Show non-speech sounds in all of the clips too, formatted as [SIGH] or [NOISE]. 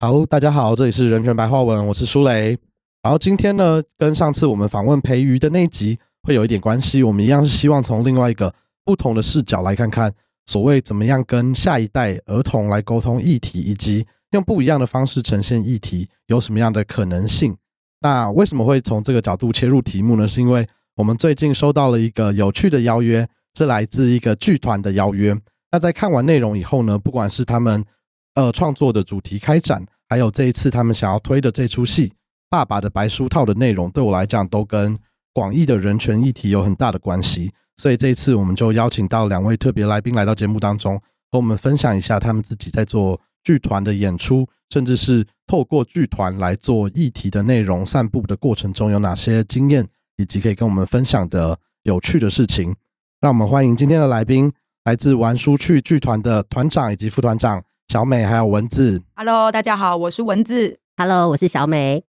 好，大家好，这里是人权白话文，我是舒雷。然后今天呢，跟上次我们访问培瑜的那一集会有一点关系。我们一样是希望从另外一个不同的视角来看看，所谓怎么样跟下一代儿童来沟通议题，以及用不一样的方式呈现议题，有什么样的可能性？那为什么会从这个角度切入题目呢？是因为我们最近收到了一个有趣的邀约，是来自一个剧团的邀约。那在看完内容以后呢，不管是他们呃创作的主题开展，还有这一次他们想要推的这出戏《爸爸的白书套》的内容，对我来讲都跟广义的人权议题有很大的关系。所以这一次我们就邀请到两位特别来宾来到节目当中，和我们分享一下他们自己在做剧团的演出，甚至是透过剧团来做议题的内容散布的过程中有哪些经验，以及可以跟我们分享的有趣的事情。让我们欢迎今天的来宾。来自玩书趣剧团的团长以及副团长小美，还有文字。Hello，大家好，我是文字。Hello，我是小美。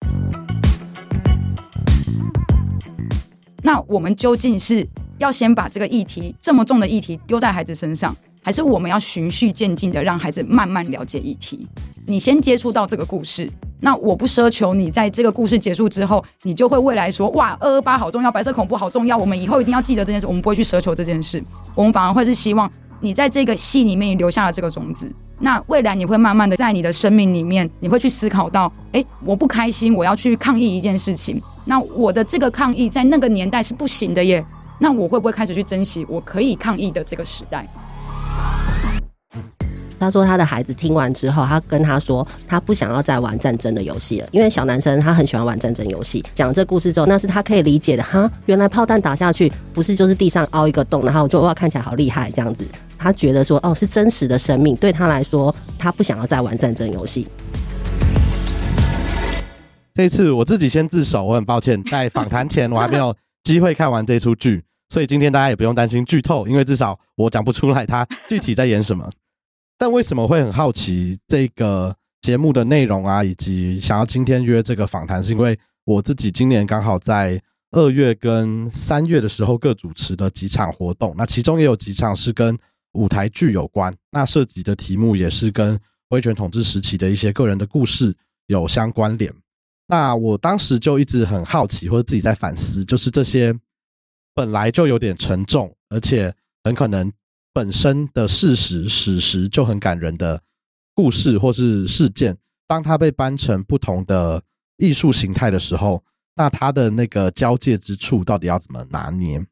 那我们究竟是要先把这个议题这么重的议题丢在孩子身上，还是我们要循序渐进的让孩子慢慢了解议题？你先接触到这个故事。那我不奢求你在这个故事结束之后，你就会未来说哇二二八好重要，白色恐怖好重要，我们以后一定要记得这件事。我们不会去奢求这件事，我们反而会是希望你在这个戏里面留下了这个种子。那未来你会慢慢的在你的生命里面，你会去思考到，哎，我不开心，我要去抗议一件事情。那我的这个抗议在那个年代是不行的耶。那我会不会开始去珍惜我可以抗议的这个时代？他说他的孩子听完之后，他跟他说他不想要再玩战争的游戏了，因为小男生他很喜欢玩战争游戏。讲这故事之后，那是他可以理解的哈。原来炮弹打下去不是就是地上凹一个洞，然后就哇看起来好厉害这样子。他觉得说哦是真实的生命，对他来说他不想要再玩战争游戏。这次我自己先自首，我很抱歉，在访谈前我还没有机会看完这出剧，所以今天大家也不用担心剧透，因为至少我讲不出来他具体在演什么。但为什么会很好奇这个节目的内容啊，以及想要今天约这个访谈，是因为我自己今年刚好在二月跟三月的时候各主持了几场活动，那其中也有几场是跟舞台剧有关，那涉及的题目也是跟威权统治时期的一些个人的故事有相关联。那我当时就一直很好奇，或者自己在反思，就是这些本来就有点沉重，而且很可能。本身的事实史实就很感人的故事或是事件，当它被搬成不同的艺术形态的时候，那它的那个交界之处到底要怎么拿捏？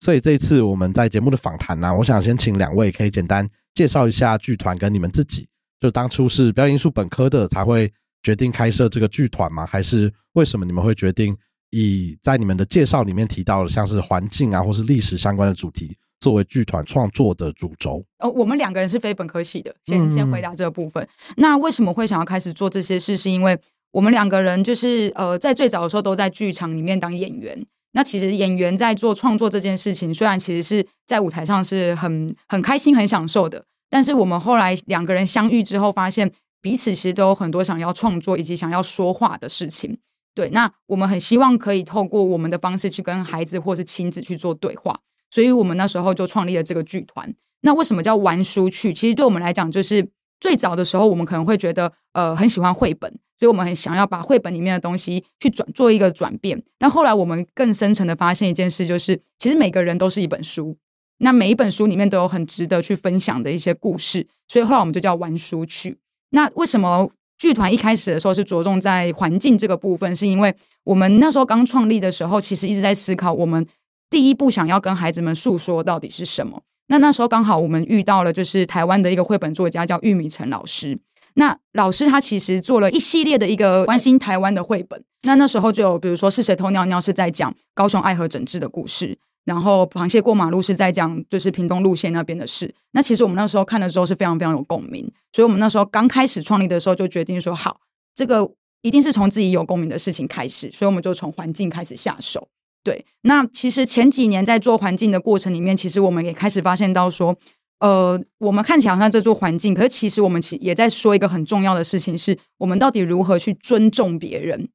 所以这一次我们在节目的访谈呢，我想先请两位可以简单介绍一下剧团跟你们自己。就当初是表演艺术本科的才会决定开设这个剧团吗？还是为什么你们会决定以在你们的介绍里面提到的像是环境啊或是历史相关的主题？作为剧团创作的主轴，哦，我们两个人是非本科系的。先先回答这个部分。那为什么会想要开始做这些事？是因为我们两个人就是呃，在最早的时候都在剧场里面当演员。那其实演员在做创作这件事情，虽然其实是在舞台上是很很开心、很享受的，但是我们后来两个人相遇之后，发现彼此其实都有很多想要创作以及想要说话的事情。对，那我们很希望可以透过我们的方式去跟孩子或是亲子去做对话。所以我们那时候就创立了这个剧团。那为什么叫玩书去？其实对我们来讲，就是最早的时候，我们可能会觉得，呃，很喜欢绘本，所以我们很想要把绘本里面的东西去转做一个转变。但后来我们更深层的发现一件事，就是其实每个人都是一本书，那每一本书里面都有很值得去分享的一些故事。所以后来我们就叫玩书去。那为什么剧团一开始的时候是着重在环境这个部分？是因为我们那时候刚创立的时候，其实一直在思考我们。第一步想要跟孩子们诉说到底是什么？那那时候刚好我们遇到了，就是台湾的一个绘本作家叫玉米陈老师。那老师他其实做了一系列的一个关心台湾的绘本。那那时候就有，比如说是谁偷尿尿是在讲高雄爱河整治的故事，然后螃蟹过马路是在讲就是屏东路线那边的事。那其实我们那时候看的时候是非常非常有共鸣，所以我们那时候刚开始创立的时候就决定说，好，这个一定是从自己有共鸣的事情开始，所以我们就从环境开始下手。对，那其实前几年在做环境的过程里面，其实我们也开始发现到说，呃，我们看起来好像在做环境，可是其实我们其也在说一个很重要的事情，是我们到底如何去尊重别人。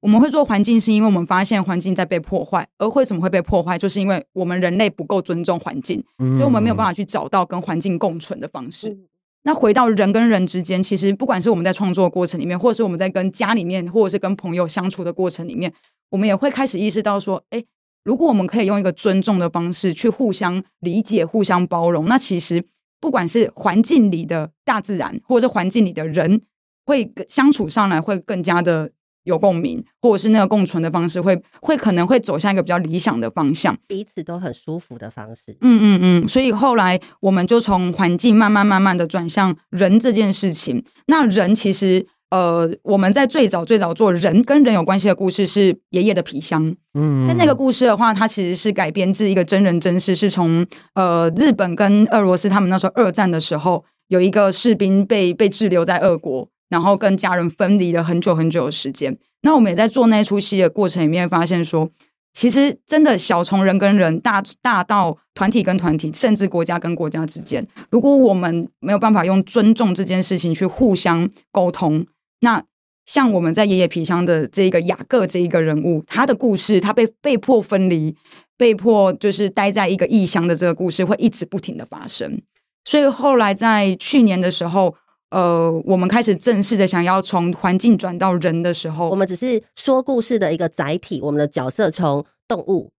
我们会做环境，是因为我们发现环境在被破坏，而为什么会被破坏，就是因为我们人类不够尊重环境，所以我们没有办法去找到跟环境共存的方式。那回到人跟人之间，其实不管是我们在创作过程里面，或者是我们在跟家里面，或者是跟朋友相处的过程里面，我们也会开始意识到说，哎，如果我们可以用一个尊重的方式去互相理解、互相包容，那其实不管是环境里的大自然，或者是环境里的人，会相处上来会更加的。有共鸣，或者是那个共存的方式，会会可能会走向一个比较理想的方向，彼此都很舒服的方式。嗯嗯嗯，所以后来我们就从环境慢慢慢慢的转向人这件事情。那人其实，呃，我们在最早最早做人跟人有关系的故事是爷爷的皮箱。嗯，那那个故事的话，它其实是改编自一个真人真事，是从呃日本跟俄罗斯他们那时候二战的时候，有一个士兵被被滞留在俄国。然后跟家人分离了很久很久的时间。那我们也在做那出戏的过程里面，发现说，其实真的小从人跟人，大大到团体跟团体，甚至国家跟国家之间，如果我们没有办法用尊重这件事情去互相沟通，那像我们在爷爷皮箱的这一个雅各这一个人物，他的故事，他被被迫分离，被迫就是待在一个异乡的这个故事，会一直不停的发生。所以后来在去年的时候。呃，我们开始正式的想要从环境转到人的时候，我们只是说故事的一个载体。我们的角色从动物，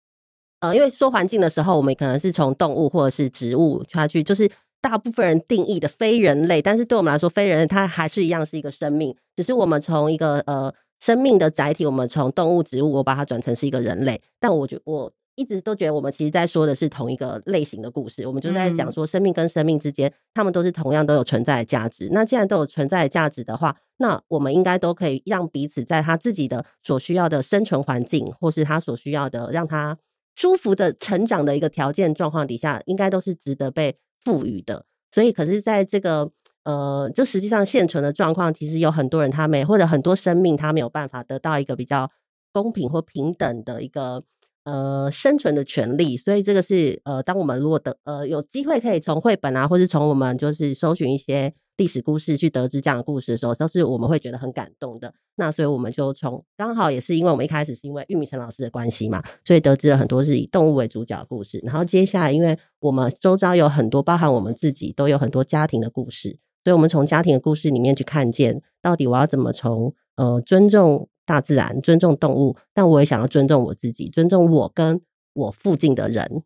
呃，因为说环境的时候，我们可能是从动物或者是植物下去，就是大部分人定义的非人类。但是对我们来说，非人类它还是一样是一个生命，只是我们从一个呃生命的载体，我们从动物、植物，我把它转成是一个人类。但我觉我。一直都觉得我们其实在说的是同一个类型的故事，我们就在讲说生命跟生命之间，他们都是同样都有存在的价值。那既然都有存在的价值的话，那我们应该都可以让彼此在他自己的所需要的生存环境，或是他所需要的让他舒服的成长的一个条件状况底下，应该都是值得被赋予的。所以，可是在这个呃，就实际上现存的状况，其实有很多人他没或者很多生命他没有办法得到一个比较公平或平等的一个。呃，生存的权利，所以这个是呃，当我们如果得呃有机会可以从绘本啊，或是从我们就是搜寻一些历史故事去得知这样的故事的时候，都是我们会觉得很感动的。那所以我们就从刚好也是因为我们一开始是因为玉米陈老师的关系嘛，所以得知了很多是以动物为主角的故事。然后接下来，因为我们周遭有很多，包含我们自己都有很多家庭的故事，所以我们从家庭的故事里面去看见，到底我要怎么从呃尊重。大自然尊重动物，但我也想要尊重我自己，尊重我跟我附近的人。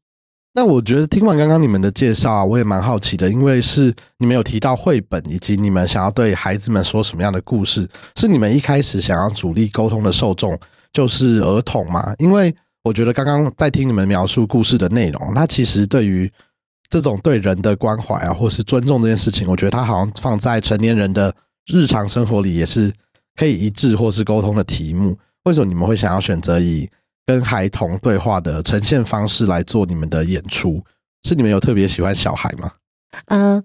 那我觉得听完刚刚你们的介绍啊，我也蛮好奇的，因为是你们有提到绘本，以及你们想要对孩子们说什么样的故事，是你们一开始想要主力沟通的受众就是儿童吗？因为我觉得刚刚在听你们描述故事的内容，那其实对于这种对人的关怀啊，或是尊重这件事情，我觉得它好像放在成年人的日常生活里也是。可以一致或是沟通的题目，为什么你们会想要选择以跟孩童对话的呈现方式来做你们的演出？是你们有特别喜欢小孩吗？嗯。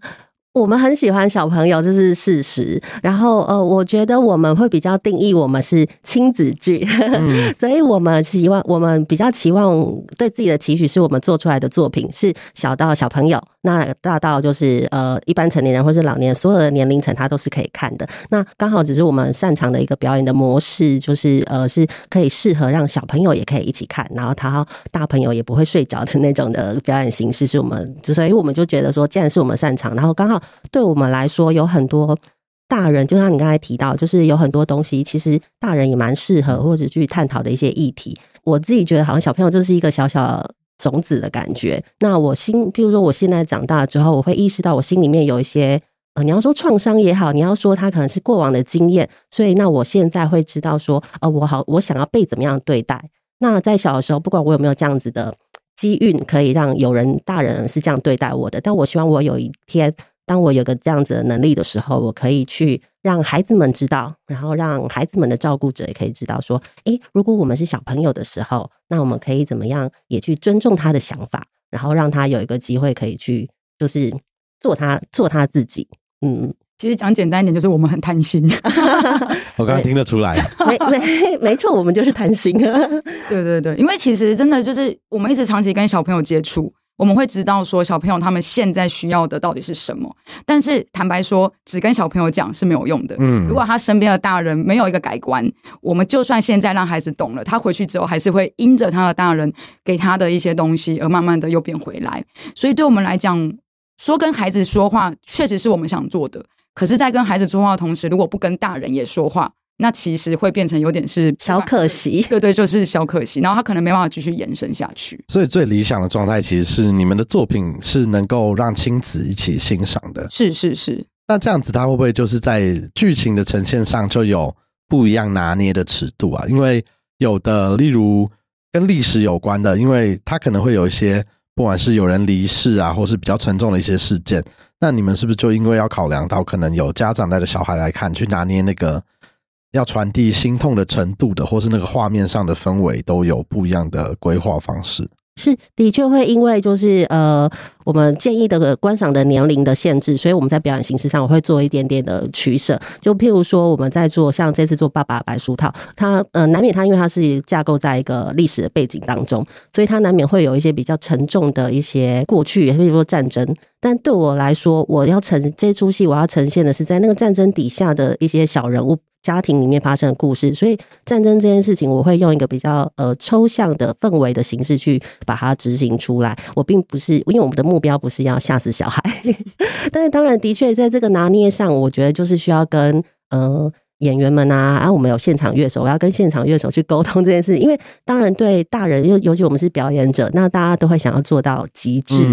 我们很喜欢小朋友，这是事实。然后，呃，我觉得我们会比较定义我们是亲子剧，[LAUGHS] 所以我们希望我们比较期望对自己的期许，是我们做出来的作品是小到小朋友，那大到就是呃一般成年人或是老年，所有的年龄层他都是可以看的。那刚好只是我们擅长的一个表演的模式，就是呃是可以适合让小朋友也可以一起看，然后他大朋友也不会睡着的那种的表演形式，是我们，所以我们就觉得说，既然是我们擅长，然后刚好。对我们来说，有很多大人，就像你刚才提到，就是有很多东西，其实大人也蛮适合或者去探讨的一些议题。我自己觉得，好像小朋友就是一个小小种子的感觉。那我心，譬如说，我现在长大之后，我会意识到我心里面有一些，呃，你要说创伤也好，你要说它可能是过往的经验，所以那我现在会知道说，呃，我好，我想要被怎么样对待。那在小的时候，不管我有没有这样子的机运，可以让有人大人是这样对待我的，但我希望我有一天。当我有个这样子的能力的时候，我可以去让孩子们知道，然后让孩子们的照顾者也可以知道，说，诶，如果我们是小朋友的时候，那我们可以怎么样，也去尊重他的想法，然后让他有一个机会可以去，就是做他做他自己。嗯，其实讲简单一点，就是我们很贪心。我刚刚听得出来，没没没错，我们就是贪心。[LAUGHS] 对对对，因为其实真的就是我们一直长期跟小朋友接触。我们会知道说小朋友他们现在需要的到底是什么，但是坦白说，只跟小朋友讲是没有用的。嗯，如果他身边的大人没有一个改观，我们就算现在让孩子懂了，他回去之后还是会因着他的大人给他的一些东西而慢慢的又变回来。所以对我们来讲，说跟孩子说话，确实是我们想做的。可是，在跟孩子说话的同时，如果不跟大人也说话，那其实会变成有点是小可惜。对对，就是小可惜。然后他可能没办法继续延伸下去。所以，最理想的状态其实是你们的作品是能够让亲子一起欣赏的。是是是。那这样子，他会不会就是在剧情的呈现上就有不一样拿捏的尺度啊？因为有的，例如跟历史有关的，因为他可能会有一些，不管是有人离世啊，或是比较沉重的一些事件，那你们是不是就因为要考量到可能有家长带着小孩来看，去拿捏那个要传递心痛的程度的，或是那个画面上的氛围，都有不一样的规划方式？是的确会因为就是呃，我们建议的观赏的年龄的限制，所以我们在表演形式上我会做一点点的取舍。就譬如说，我们在做像这次做《爸爸白书套》，它呃难免它因为它是架构在一个历史的背景当中，所以它难免会有一些比较沉重的一些过去，比如说战争。但对我来说，我要呈这出戏，我要呈现的是在那个战争底下的一些小人物。家庭里面发生的故事，所以战争这件事情，我会用一个比较呃抽象的氛围的形式去把它执行出来。我并不是因为我们的目标不是要吓死小孩，[LAUGHS] 但是当然的确在这个拿捏上，我觉得就是需要跟呃演员们啊，啊我们有现场乐手，我要跟现场乐手去沟通这件事。因为当然对大人，尤尤其我们是表演者，那大家都会想要做到极致，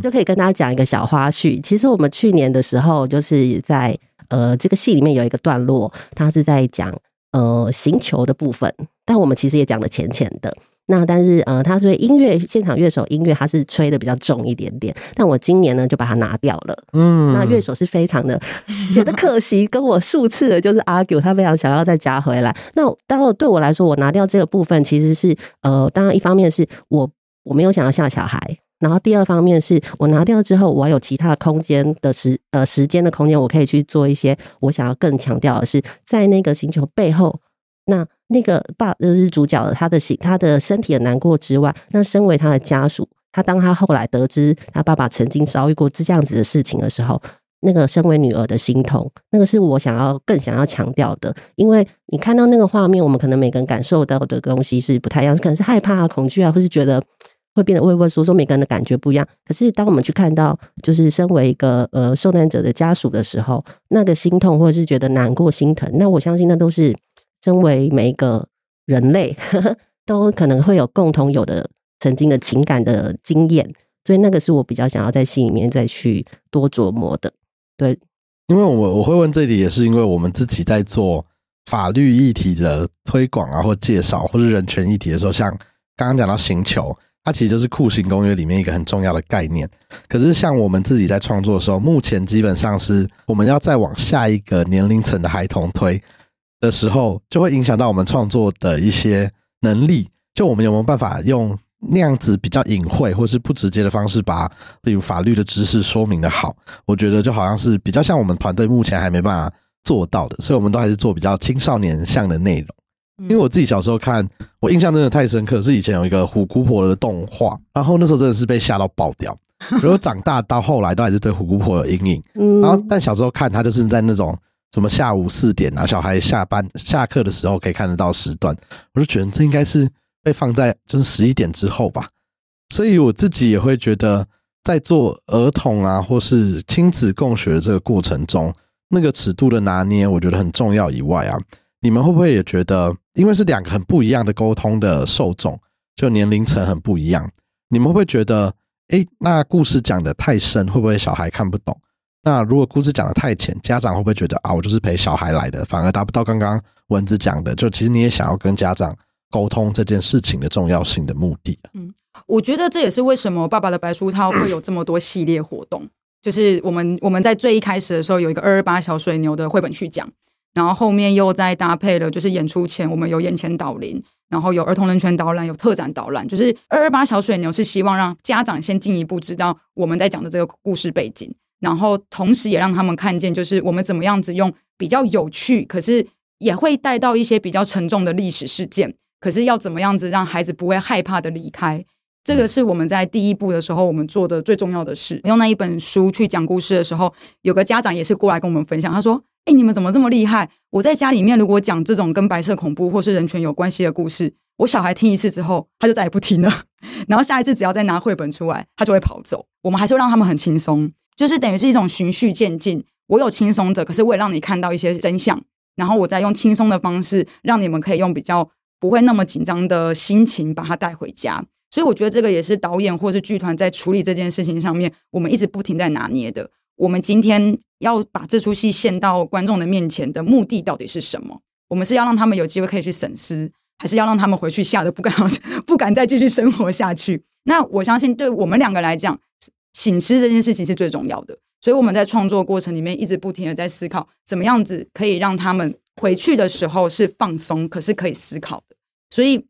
就可以跟大家讲一个小花絮。其实我们去年的时候就是在。呃，这个戏里面有一个段落，它是在讲呃行球的部分，但我们其实也讲的浅浅的。那但是呃，他说音乐现场乐手音乐他是吹的比较重一点点，但我今年呢就把它拿掉了。嗯，那乐手是非常的 [LAUGHS] 觉得可惜，跟我数次的就是 argue，他非常想要再加回来。那当然对我来说，我拿掉这个部分其实是呃，当然一方面是我我没有想要吓小孩。然后第二方面是我拿掉之后，我有其他空间的时呃时间的空间，我可以去做一些我想要更强调的是，在那个星球背后，那那个爸就是主角的他的心他的身体的难过之外，那身为他的家属，他当他后来得知他爸爸曾经遭遇过这样子的事情的时候，那个身为女儿的心痛，那个是我想要更想要强调的，因为你看到那个画面，我们可能每个人感受到的东西是不太一样，可能是害怕啊、恐惧啊，或是觉得。会变得畏畏缩缩，每个人的感觉不一样。可是，当我们去看到，就是身为一个呃受难者的家属的时候，那个心痛或者是觉得难过、心疼，那我相信那都是身为每一个人类 [LAUGHS] 都可能会有共同有的曾经的情感的经验。所以，那个是我比较想要在心里面再去多琢磨的。对，因为我我会问这里，也是因为我们自己在做法律议题的推广啊，或介绍，或是人权议题的时候，像刚刚讲到刑求。它其实就是酷刑公约里面一个很重要的概念。可是像我们自己在创作的时候，目前基本上是我们要再往下一个年龄层的孩童推的时候，就会影响到我们创作的一些能力。就我们有没有办法用那样子比较隐晦或是不直接的方式，把例如法律的知识说明的好？我觉得就好像是比较像我们团队目前还没办法做到的，所以我们都还是做比较青少年向的内容。因为我自己小时候看，我印象真的太深刻，是以前有一个虎姑婆的动画，然后那时候真的是被吓到爆掉。[LAUGHS] 如果长大到后来都还是对虎姑婆有阴影。然后但小时候看他就是在那种什么下午四点啊，小孩下班下课的时候可以看得到时段，我就觉得这应该是被放在就是十一点之后吧。所以我自己也会觉得，在做儿童啊或是亲子共学的这个过程中，那个尺度的拿捏，我觉得很重要。以外啊。你们会不会也觉得，因为是两个很不一样的沟通的受众，就年龄层很不一样，你们会不会觉得，哎，那故事讲的太深，会不会小孩看不懂？那如果故事讲的太浅，家长会不会觉得啊，我就是陪小孩来的，反而达不到刚刚文字讲的，就其实你也想要跟家长沟通这件事情的重要性的目的？嗯，我觉得这也是为什么爸爸的白书套会有这么多系列活动，就是我们我们在最一开始的时候有一个二二八小水牛的绘本去讲。然后后面又再搭配了，就是演出前我们有眼前导聆，然后有儿童人权导览，有特展导览。就是二二八小水牛是希望让家长先进一步知道我们在讲的这个故事背景，然后同时也让他们看见，就是我们怎么样子用比较有趣，可是也会带到一些比较沉重的历史事件，可是要怎么样子让孩子不会害怕的离开，这个是我们在第一步的时候我们做的最重要的事。用那一本书去讲故事的时候，有个家长也是过来跟我们分享，他说。哎，你们怎么这么厉害？我在家里面如果讲这种跟白色恐怖或是人权有关系的故事，我小孩听一次之后，他就再也不听了。[LAUGHS] 然后下一次只要再拿绘本出来，他就会跑走。我们还是让他们很轻松。就是等于是一种循序渐进。我有轻松的，可是我也让你看到一些真相，然后我再用轻松的方式，让你们可以用比较不会那么紧张的心情把它带回家。所以我觉得这个也是导演或是剧团在处理这件事情上面，我们一直不停在拿捏的。我们今天要把这出戏献到观众的面前的目的到底是什么？我们是要让他们有机会可以去审思，还是要让他们回去吓得不敢 [LAUGHS] 不敢再继续生活下去？那我相信，对我们两个来讲，醒思这件事情是最重要的。所以我们在创作过程里面一直不停的在思考，怎么样子可以让他们回去的时候是放松，可是可以思考的。所以，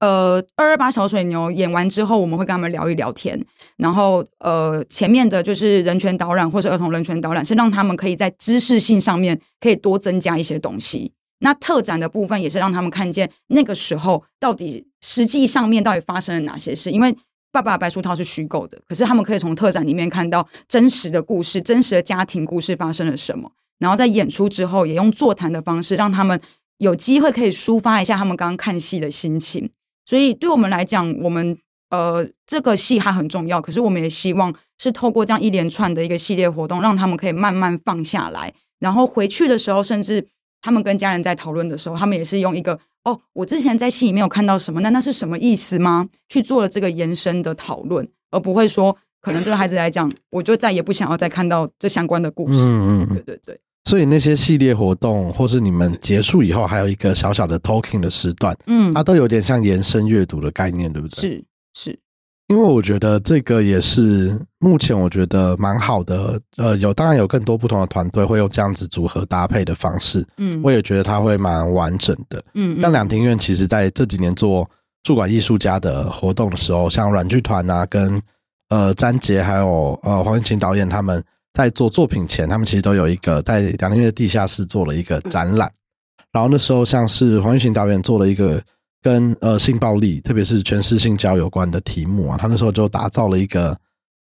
呃，二二八小水牛演完之后，我们会跟他们聊一聊天。然后，呃，前面的就是人权导览或是儿童人权导览，是让他们可以在知识性上面可以多增加一些东西。那特展的部分也是让他们看见那个时候到底实际上面到底发生了哪些事，因为。爸爸白书套是虚构的，可是他们可以从特展里面看到真实的故事、真实的家庭故事发生了什么。然后在演出之后，也用座谈的方式，让他们有机会可以抒发一下他们刚刚看戏的心情。所以对我们来讲，我们呃这个戏还很重要，可是我们也希望是透过这样一连串的一个系列活动，让他们可以慢慢放下来，然后回去的时候，甚至他们跟家人在讨论的时候，他们也是用一个。哦，我之前在戏里面有看到什么？那那是什么意思吗？去做了这个延伸的讨论，而不会说可能对孩子来讲，我就再也不想要再看到这相关的故事。嗯嗯，对对对。所以那些系列活动，或是你们结束以后，还有一个小小的 talking 的时段，嗯，它都有点像延伸阅读的概念，对不对？是是。因为我觉得这个也是目前我觉得蛮好的，呃，有当然有更多不同的团队会用这样子组合搭配的方式，嗯，我也觉得它会蛮完整的，嗯，像两庭院其实在这几年做驻馆艺术家的活动的时候，像软剧团啊，跟呃詹杰还有呃黄云琴导演他们在做作品前，他们其实都有一个在两庭院的地下室做了一个展览，然后那时候像是黄玉琴导演做了一个。跟呃性暴力，特别是全是性交有关的题目啊，他那时候就打造了一个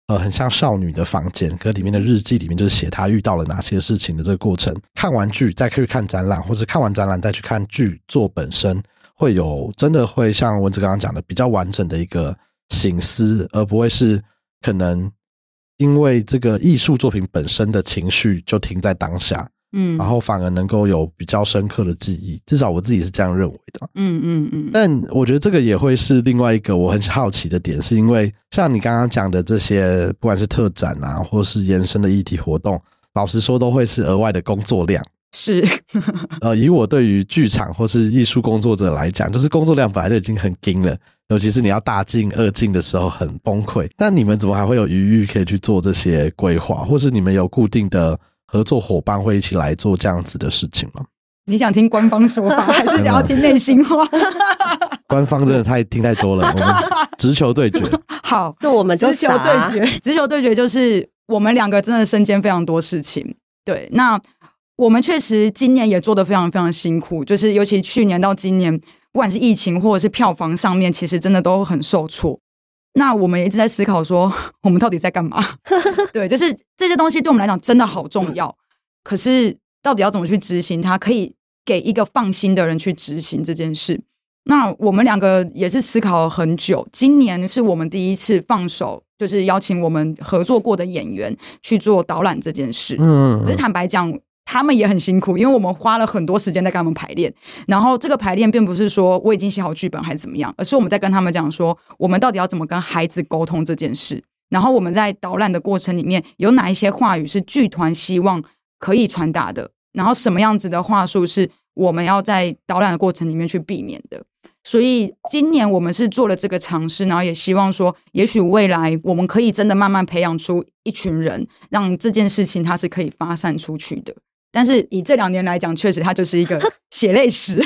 呃很像少女的房间，可里面的日记里面就是写他遇到了哪些事情的这个过程。看完剧再去看展览，或者看完展览再去看剧作本身，会有真的会像文子刚刚讲的比较完整的一个醒思，而不会是可能因为这个艺术作品本身的情绪就停在当下。嗯，然后反而能够有比较深刻的记忆，至少我自己是这样认为的。嗯嗯嗯。但我觉得这个也会是另外一个我很好奇的点，是因为像你刚刚讲的这些，不管是特展啊，或是延伸的议题活动，老实说都会是额外的工作量。是。呃，以我对于剧场或是艺术工作者来讲，就是工作量本来就已经很紧了，尤其是你要大进二进的时候很崩溃。那你们怎么还会有余裕可以去做这些规划，或是你们有固定的？合作伙伴会一起来做这样子的事情吗？你想听官方说法，还是想要听内心话？[LAUGHS] 官方真的太听太多了，我们直球对决。[LAUGHS] 好，那我们直球对决，直球对决就是我们两个真的身兼非常多事情。对，那我们确实今年也做的非常非常辛苦，就是尤其去年到今年，不管是疫情或者是票房上面，其实真的都很受挫。那我们一直在思考说，我们到底在干嘛？[LAUGHS] 对，就是这些东西对我们来讲真的好重要。可是到底要怎么去执行？它可以给一个放心的人去执行这件事。那我们两个也是思考了很久。今年是我们第一次放手，就是邀请我们合作过的演员去做导览这件事。嗯，可是坦白讲。他们也很辛苦，因为我们花了很多时间在跟他们排练。然后这个排练并不是说我已经写好剧本还是怎么样，而是我们在跟他们讲说，我们到底要怎么跟孩子沟通这件事。然后我们在导览的过程里面，有哪一些话语是剧团希望可以传达的？然后什么样子的话术是我们要在导览的过程里面去避免的？所以今年我们是做了这个尝试，然后也希望说，也许未来我们可以真的慢慢培养出一群人，让这件事情它是可以发散出去的。但是以这两年来讲，确实它就是一个 [LAUGHS] 血泪史，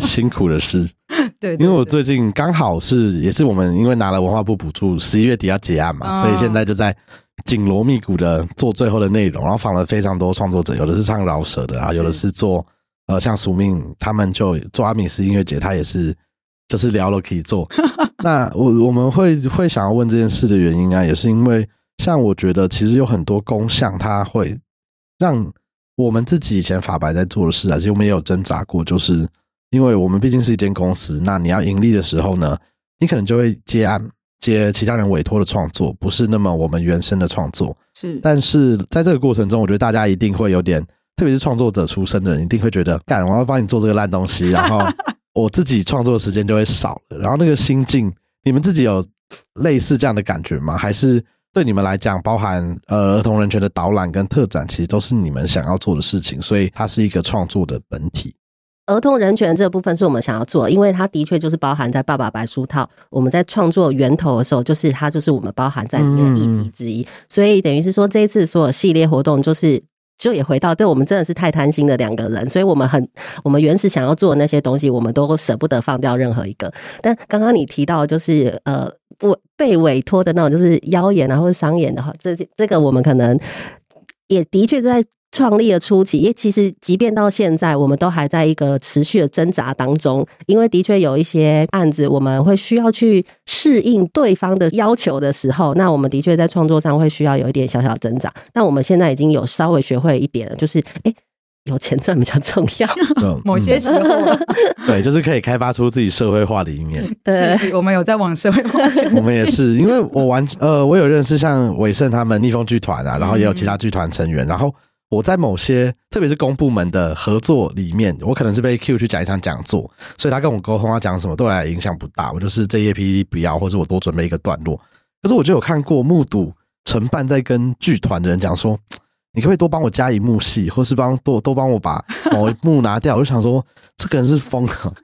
辛苦的事。[LAUGHS] 对，因为我最近刚好是也是我们因为拿了文化部补助，十一月底要结案嘛，所以现在就在紧锣密鼓的做最后的内容，然后访了非常多创作者，有的是唱饶舌的啊，有的是做呃像署命他们就做阿米斯音乐节，他也是就是聊了可以做。[LAUGHS] 那我我们会会想要问这件事的原因啊，也是因为像我觉得其实有很多工项，它会让。我们自己以前法白在做的事啊，其实我们也有挣扎过，就是因为我们毕竟是一间公司，那你要盈利的时候呢，你可能就会接案，接其他人委托的创作，不是那么我们原生的创作。是，但是在这个过程中，我觉得大家一定会有点，特别是创作者出身的人，一定会觉得，干，我要帮你做这个烂东西，然后 [LAUGHS] 我自己创作的时间就会少了。然后那个心境，你们自己有类似这样的感觉吗？还是对你们来讲，包含呃儿童人权的导览跟特展，其实都是你们想要做的事情，所以它是一个创作的本体。儿童人权这部分是我们想要做，因为它的确就是包含在《爸爸白书套》我们在创作源头的时候，就是它就是我们包含在里面的议题之一。所以等于是说，这一次所有系列活动，就是就也回到，对我们真的是太贪心的两个人，所以我们很我们原始想要做的那些东西，我们都舍不得放掉任何一个。但刚刚你提到就是呃，我被委托的那种，就是妖演啊或者商演的话，这这个我们可能也的确在。创立的初期，因为其实即便到现在，我们都还在一个持续的挣扎当中。因为的确有一些案子，我们会需要去适应对方的要求的时候，那我们的确在创作上会需要有一点小小挣扎。但我们现在已经有稍微学会一点了，就是哎，有钱赚比较重要。[LAUGHS] 某些时候，[LAUGHS] 对，就是可以开发出自己社会化的一面。[LAUGHS] 是，我们有在往社会化。我们也是，因为我完呃，我有认识像伟盛他们逆风剧团啊，然后也有其他剧团成员，然后。我在某些，特别是公部门的合作里面，我可能是被 Q 去讲一场讲座，所以他跟我沟通他讲什么，对我来影响不大。我就是这页 PPT 不要，或者我多准备一个段落。可是我就有看过目睹承办在跟剧团的人讲说，你可不可以多帮我加一幕戏，或是帮多多帮我把某一幕拿掉？我就想说，这个人是疯了，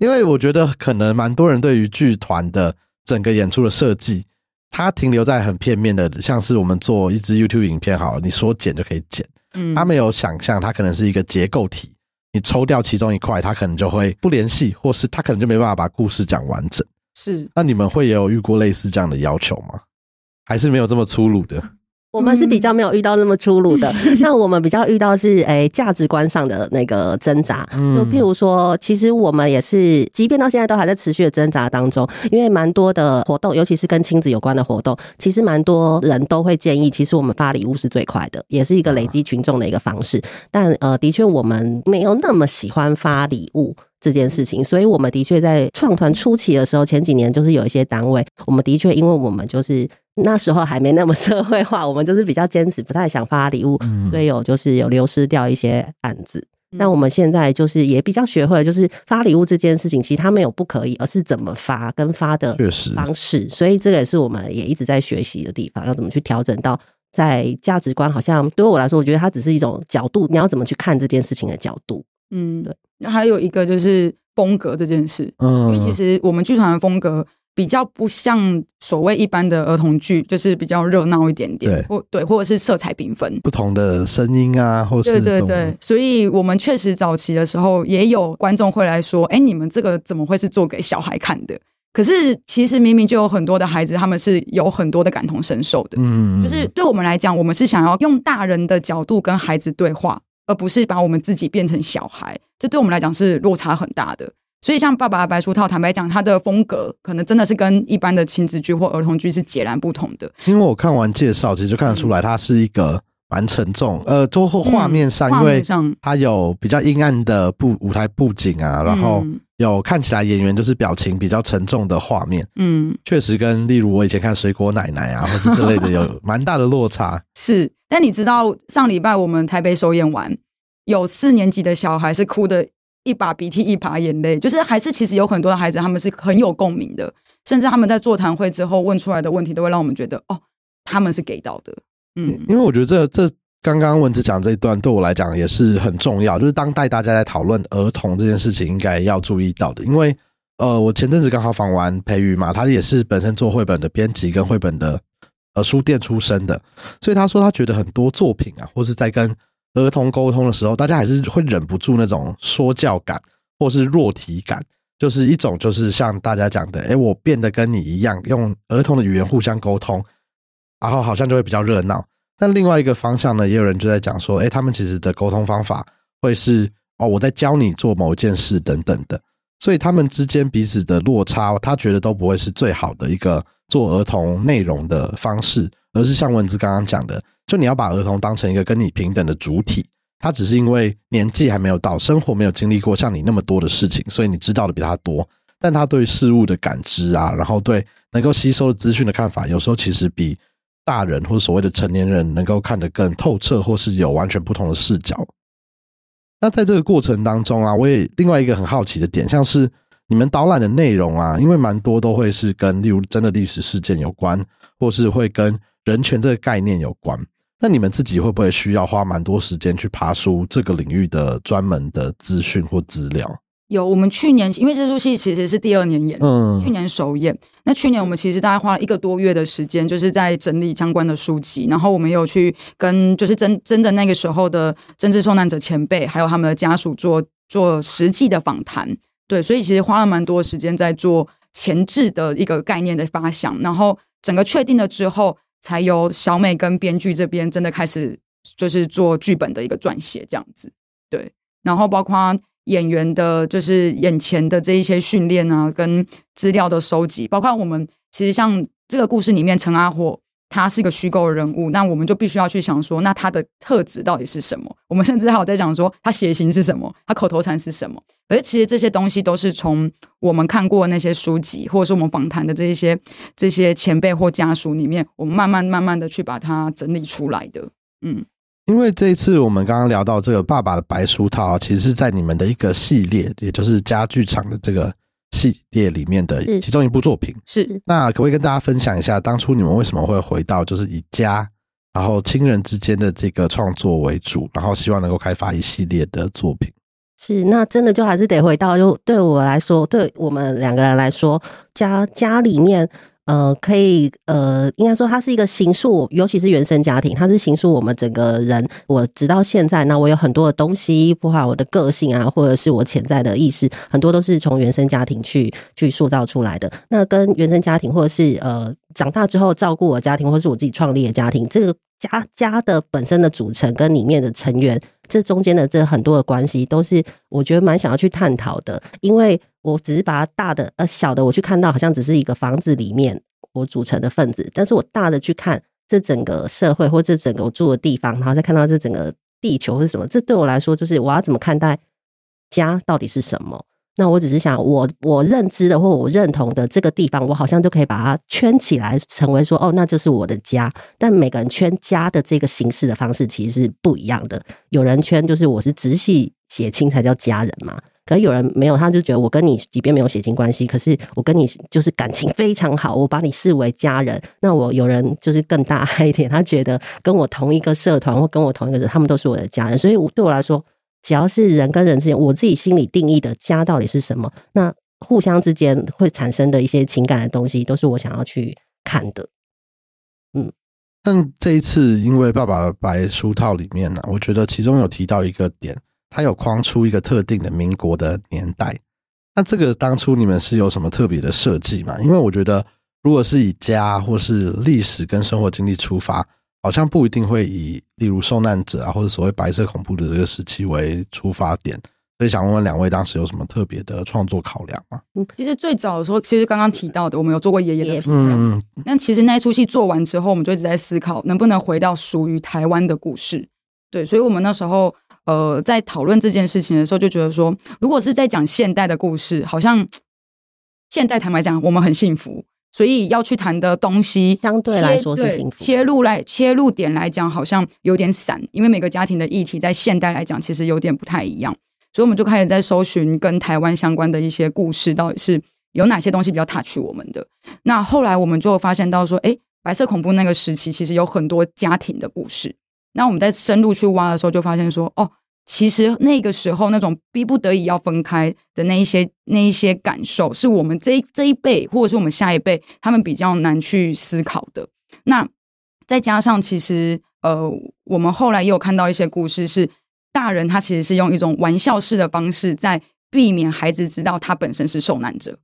因为我觉得可能蛮多人对于剧团的整个演出的设计。他停留在很片面的，像是我们做一支 YouTube 影片，好了，你说剪就可以剪。嗯，他没有想象，它可能是一个结构体，你抽掉其中一块，它可能就会不联系，或是他可能就没办法把故事讲完整。是，那你们会有遇过类似这样的要求吗？还是没有这么粗鲁的？我们是比较没有遇到那么粗鲁的，那我们比较遇到是诶价值观上的那个挣扎。就譬如说，其实我们也是，即便到现在都还在持续的挣扎当中，因为蛮多的活动，尤其是跟亲子有关的活动，其实蛮多人都会建议，其实我们发礼物是最快的，也是一个累积群众的一个方式。但呃，的确我们没有那么喜欢发礼物。这件事情，所以我们的确在创团初期的时候，前几年就是有一些单位，我们的确因为我们就是那时候还没那么社会化，我们就是比较坚持，不太想发礼物，所以有就是有流失掉一些案子。那我们现在就是也比较学会，就是发礼物这件事情，其实它没有不可以，而是怎么发跟发的方式。所以这个也是我们也一直在学习的地方，要怎么去调整到在价值观，好像对我来说，我觉得它只是一种角度，你要怎么去看这件事情的角度。嗯，对。那还有一个就是风格这件事，嗯，因为其实我们剧团的风格比较不像所谓一般的儿童剧，就是比较热闹一点点，对，或对，或者是色彩缤纷，不同的声音啊，或是对对对，所以我们确实早期的时候也有观众会来说，哎，你们这个怎么会是做给小孩看的？可是其实明明就有很多的孩子，他们是有很多的感同身受的，嗯，就是对我们来讲，我们是想要用大人的角度跟孩子对话。而不是把我们自己变成小孩，这对我们来讲是落差很大的。所以，像《爸爸的白书套》，坦白讲，它的风格可能真的是跟一般的亲子剧或儿童剧是截然不同的。因为我看完介绍，其实就看得出来，它是一个蛮沉重。呃，都画面上，因为它有比较阴暗的布舞台布景啊，然后有看起来演员就是表情比较沉重的画面。嗯，确实跟例如我以前看《水果奶奶》啊，或是之类的 [LAUGHS] 有蛮大的落差。是。但你知道上礼拜我们台北首演完，有四年级的小孩是哭的一把鼻涕一把眼泪，就是还是其实有很多的孩子他们是很有共鸣的，甚至他们在座谈会之后问出来的问题都会让我们觉得哦，他们是给到的。嗯，因为我觉得这这刚刚文子讲这一段对我来讲也是很重要，就是当带大家在讨论儿童这件事情应该要注意到的，因为呃，我前阵子刚好访完培瑜嘛，他也是本身做绘本的编辑跟绘本的。呃，书店出身的，所以他说他觉得很多作品啊，或是在跟儿童沟通的时候，大家还是会忍不住那种说教感，或是弱体感，就是一种就是像大家讲的，哎，我变得跟你一样，用儿童的语言互相沟通，然后好像就会比较热闹。但另外一个方向呢，也有人就在讲说，哎，他们其实的沟通方法会是哦，我在教你做某件事等等的，所以他们之间彼此的落差，他觉得都不会是最好的一个。做儿童内容的方式，而是像文字刚刚讲的，就你要把儿童当成一个跟你平等的主体，他只是因为年纪还没有到，生活没有经历过像你那么多的事情，所以你知道的比他多。但他对事物的感知啊，然后对能够吸收的资讯的看法，有时候其实比大人或所谓的成年人能够看得更透彻，或是有完全不同的视角。那在这个过程当中啊，我也另外一个很好奇的点，像是你们导览的内容啊，因为蛮多都会是跟例如真的历史事件有关，或是会跟人权这个概念有关。那你们自己会不会需要花蛮多时间去爬书这个领域的专门的资讯或资料？有，我们去年因为这出戏其实是第二年演，嗯去年首演。那去年我们其实大概花了一个多月的时间，就是在整理相关的书籍，然后我们有去跟就是真真的那个时候的政治受难者前辈，还有他们的家属做做实际的访谈。对，所以其实花了蛮多时间在做前置的一个概念的发想，然后整个确定了之后，才由小美跟编剧这边真的开始就是做剧本的一个撰写这样子。对，然后包括演员的，就是眼前的这一些训练啊，跟资料的收集，包括我们其实像这个故事里面，陈阿火他是一个虚构人物，那我们就必须要去想说，那他的特质到底是什么？我们甚至还有在讲说，他血型是什么，他口头禅是什么？而其实这些东西都是从我们看过那些书籍，或者是我们访谈的这一些这些前辈或家属里面，我们慢慢慢慢的去把它整理出来的。嗯，因为这一次我们刚刚聊到这个爸爸的白书套，其实是在你们的一个系列，也就是家具厂的这个系列里面的其中一部作品。是那可不可以跟大家分享一下，当初你们为什么会回到就是以家，然后亲人之间的这个创作为主，然后希望能够开发一系列的作品？是，那真的就还是得回到，就对我来说，对我们两个人来说，家家里面，呃，可以，呃，应该说它是一个形塑，尤其是原生家庭，它是形塑我们整个人。我直到现在，那我有很多的东西，包括我的个性啊，或者是我潜在的意识，很多都是从原生家庭去去塑造出来的。那跟原生家庭，或者是呃长大之后照顾我家庭，或是我自己创立的家庭，这个家家的本身的组成跟里面的成员。这中间的这很多的关系，都是我觉得蛮想要去探讨的，因为我只是把它大的呃小的我去看到，好像只是一个房子里面我组成的分子，但是我大的去看这整个社会或这整个我住的地方，然后再看到这整个地球是什么，这对我来说就是我要怎么看待家到底是什么。那我只是想，我我认知的或我认同的这个地方，我好像就可以把它圈起来，成为说，哦，那就是我的家。但每个人圈家的这个形式的方式其实是不一样的。有人圈就是我是直系血亲才叫家人嘛，可是有人没有，他就觉得我跟你即便没有血亲关系，可是我跟你就是感情非常好，我把你视为家人。那我有人就是更大一点，他觉得跟我同一个社团或跟我同一个人，他们都是我的家人。所以我对我来说。只要是人跟人之间，我自己心里定义的家到底是什么，那互相之间会产生的一些情感的东西，都是我想要去看的。嗯，但这一次因为爸爸白书套里面呢，我觉得其中有提到一个点，他有框出一个特定的民国的年代。那这个当初你们是有什么特别的设计吗？因为我觉得，如果是以家或是历史跟生活经历出发。好像不一定会以例如受难者啊，或者所谓白色恐怖的这个时期为出发点，所以想问问两位当时有什么特别的创作考量吗？其实最早的时候，其实刚刚提到的，我们有做过爷爷的皮箱。嗯，那其实那一出戏做完之后，我们就一直在思考，能不能回到属于台湾的故事。对，所以我们那时候呃在讨论这件事情的时候，就觉得说，如果是在讲现代的故事，好像现代坦白讲，我们很幸福。所以要去谈的东西，相对来说是幸福。切入来切入点来讲，好像有点散，因为每个家庭的议题在现代来讲，其实有点不太一样。所以我们就开始在搜寻跟台湾相关的一些故事，到底是有哪些东西比较 touch 我们的。那后来我们就发现到说，哎，白色恐怖那个时期，其实有很多家庭的故事。那我们在深入去挖的时候，就发现说，哦。其实那个时候那种逼不得已要分开的那一些那一些感受，是我们这这一辈或者是我们下一辈他们比较难去思考的。那再加上其实呃，我们后来也有看到一些故事，是大人他其实是用一种玩笑式的方式在避免孩子知道他本身是受难者。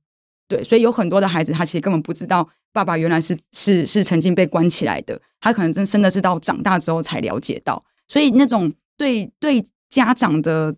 对，所以有很多的孩子他其实根本不知道爸爸原来是是是曾经被关起来的，他可能真真的是到长大之后才了解到。所以那种对对。家长的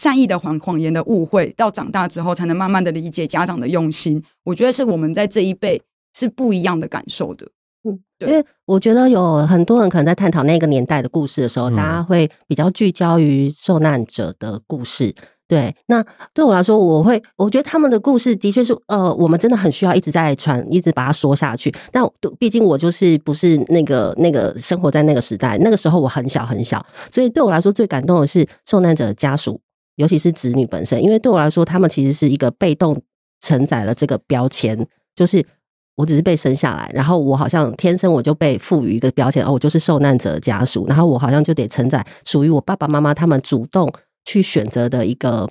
善意的谎谎言的误会，到长大之后才能慢慢的理解家长的用心。我觉得是我们在这一辈是不一样的感受的。嗯，因为我觉得有很多人可能在探讨那个年代的故事的时候，大家会比较聚焦于受难者的故事。对，那对我来说，我会我觉得他们的故事的确是，呃，我们真的很需要一直在传，一直把它说下去。但毕竟我就是不是那个那个生活在那个时代，那个时候我很小很小，所以对我来说最感动的是受难者的家属，尤其是子女本身，因为对我来说，他们其实是一个被动承载了这个标签，就是我只是被生下来，然后我好像天生我就被赋予一个标签，哦，我就是受难者的家属，然后我好像就得承载属于我爸爸妈妈他们主动。去选择的一个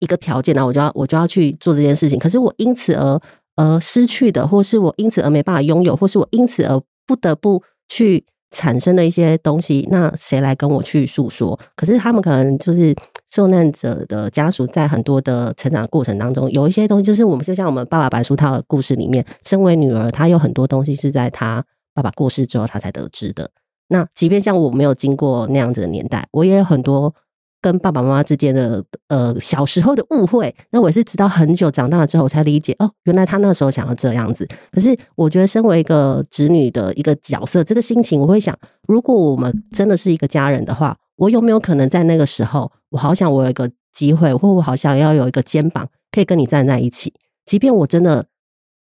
一个条件呢，我就要我就要去做这件事情。可是我因此而而失去的，或是我因此而没办法拥有，或是我因此而不得不去产生的一些东西，那谁来跟我去诉说？可是他们可能就是受难者的家属，在很多的成长过程当中，有一些东西，就是我们就像我们爸爸白书套的故事里面，身为女儿，她有很多东西是在她爸爸过世之后，她才得知的。那即便像我没有经过那样子的年代，我也有很多。跟爸爸妈妈之间的呃小时候的误会，那我也是直到很久长大了之后，我才理解哦，原来他那时候想要这样子。可是我觉得，身为一个子女的一个角色，这个心情我会想，如果我们真的是一个家人的话，我有没有可能在那个时候，我好想我有一个机会，或我好想要有一个肩膀，可以跟你站在一起，即便我真的。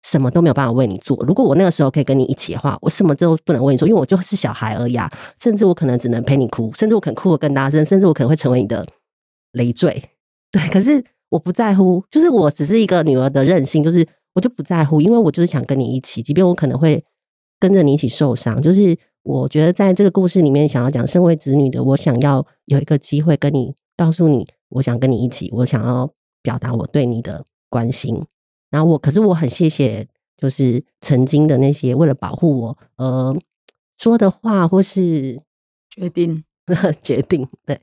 什么都没有办法为你做。如果我那个时候可以跟你一起的话，我什么都不能为你做，因为我就是小孩而已。啊。甚至我可能只能陪你哭，甚至我可能哭得更大声，甚至我可能会成为你的累赘。对，可是我不在乎，就是我只是一个女儿的任性，就是我就不在乎，因为我就是想跟你一起，即便我可能会跟着你一起受伤。就是我觉得在这个故事里面，想要讲身为子女的，我想要有一个机会跟你告诉你，我想跟你一起，我想要表达我对你的关心。然后我，可是我很谢谢，就是曾经的那些为了保护我而说的话，或是决定 [LAUGHS] 决定。对，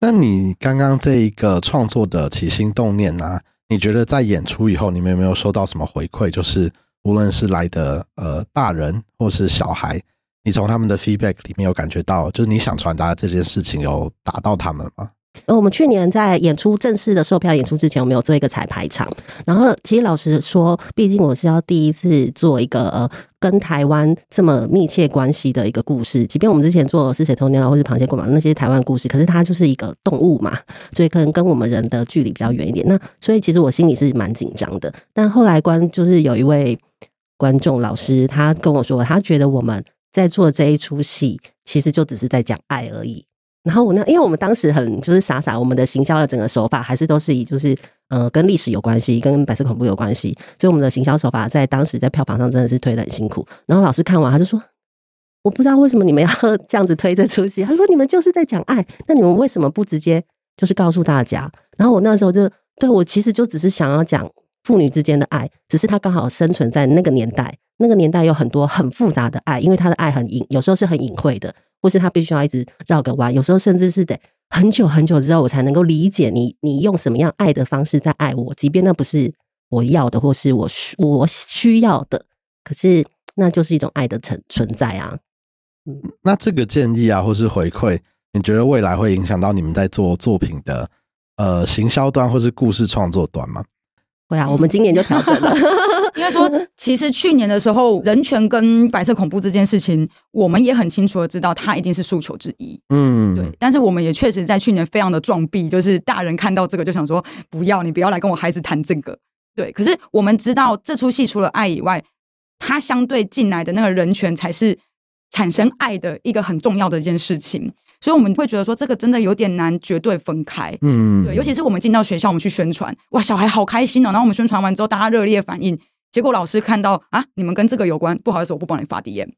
那你刚刚这一个创作的起心动念呢？你觉得在演出以后，你们有没有收到什么回馈？就是无论是来的呃大人或是小孩，你从他们的 feedback 里面有感觉到，就是你想传达的这件事情有达到他们吗？呃，我们去年在演出正式的售票演出之前，我们有做一个彩排场。然后，其实老实说，毕竟我是要第一次做一个呃跟台湾这么密切关系的一个故事。即便我们之前做是谁偷鸟或是螃蟹过嘛那些台湾故事，可是它就是一个动物嘛，所以可能跟我们人的距离比较远一点。那所以其实我心里是蛮紧张的。但后来观就是有一位观众老师，他跟我说，他觉得我们在做这一出戏，其实就只是在讲爱而已。然后我那，因为我们当时很就是傻傻，我们的行销的整个手法还是都是以就是呃跟历史有关系，跟白色恐怖有关系，所以我们的行销手法在当时在票房上真的是推的很辛苦。然后老师看完他就说：“我不知道为什么你们要 [LAUGHS] 这样子推这出戏。”他说：“你们就是在讲爱，那你们为什么不直接就是告诉大家？”然后我那时候就对我其实就只是想要讲父女之间的爱，只是他刚好生存在那个年代，那个年代有很多很复杂的爱，因为他的爱很隐，有时候是很隐晦的。或是他必须要一直绕个弯，有时候甚至是得很久很久之后，我才能够理解你，你用什么样爱的方式在爱我，即便那不是我要的，或是我需我需要的，可是那就是一种爱的存存在啊。嗯，那这个建议啊，或是回馈，你觉得未来会影响到你们在做作品的呃行销端，或是故事创作端吗？会啊，我们今年就调整了。[LAUGHS] 应该说，其实去年的时候，人权跟白色恐怖这件事情，我们也很清楚的知道，它一定是诉求之一。嗯，对。但是我们也确实在去年非常的撞壁，就是大人看到这个就想说，不要，你不要来跟我孩子谈这个。对。可是我们知道，这出戏除了爱以外，它相对进来的那个人权才是产生爱的一个很重要的一件事情。所以我们会觉得说，这个真的有点难绝对分开。嗯，对。尤其是我们进到学校，我们去宣传，哇，小孩好开心哦。然后我们宣传完之后，大家热烈反应。结果老师看到啊，你们跟这个有关，不好意思，我不帮你发 DM。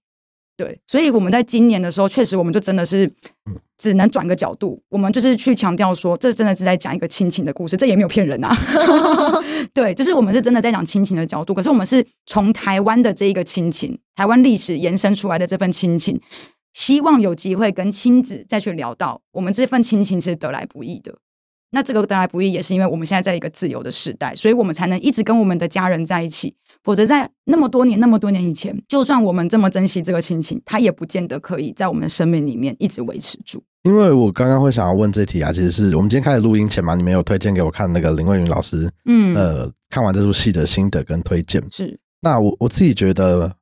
对，所以我们在今年的时候，确实我们就真的是只能转个角度，我们就是去强调说，这真的是在讲一个亲情的故事，这也没有骗人啊。[LAUGHS] 对，就是我们是真的在讲亲情的角度，可是我们是从台湾的这一个亲情，台湾历史延伸出来的这份亲情，希望有机会跟亲子再去聊到，我们这份亲情是得来不易的。那这个得来不易，也是因为我们现在在一个自由的时代，所以我们才能一直跟我们的家人在一起。否则，在那么多年、那么多年以前，就算我们这么珍惜这个亲情，它也不见得可以在我们的生命里面一直维持住。因为我刚刚会想要问这题啊，其实是我们今天开始录音前嘛，你们有推荐给我看那个林蔚云老师，嗯，呃，看完这出戏的心得跟推荐。是，那我我自己觉得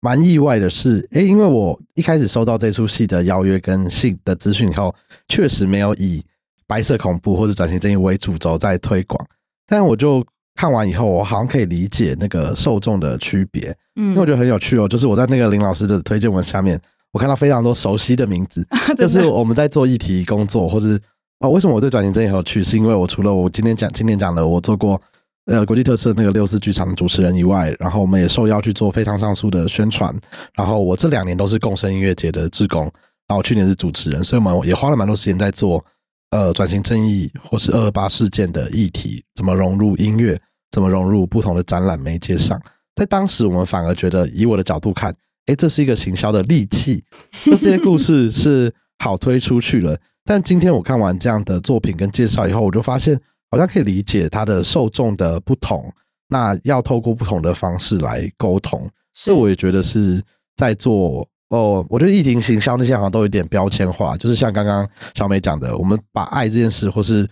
蛮意外的是，哎，因为我一开始收到这出戏的邀约跟信的资讯以后，确实没有以白色恐怖或者转型正义为主轴在推广，但我就看完以后，我好像可以理解那个受众的区别，嗯因为我觉得很有趣哦。就是我在那个林老师的推荐文下面，我看到非常多熟悉的名字，[LAUGHS] 就是我们在做议题工作，或者是哦，为什么我对转型正义很有趣？是因为我除了我今天讲今天讲的，我做过呃国际特色那个六四剧场的主持人以外，然后我们也受邀去做非常上诉的宣传，然后我这两年都是共生音乐节的志工，然后去年是主持人，所以我们也花了蛮多时间在做呃转型正义或是二二八事件的议题，怎么融入音乐，怎么融入不同的展览媒介上。在当时，我们反而觉得，以我的角度看，诶，这是一个行销的利器，那这些故事是好推出去了。但今天我看完这样的作品跟介绍以后，我就发现好像可以理解它的受众的不同，那要透过不同的方式来沟通。所以我也觉得是在做哦，我觉得疫情行销那些好像都有点标签化，就是像刚刚小美讲的，我们把爱这件事，或是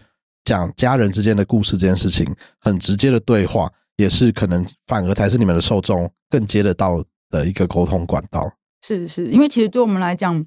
讲家人之间的故事这件事情，很直接的对话，也是可能反而才是你们的受众更接得到的一个沟通管道。是是，因为其实对我们来讲，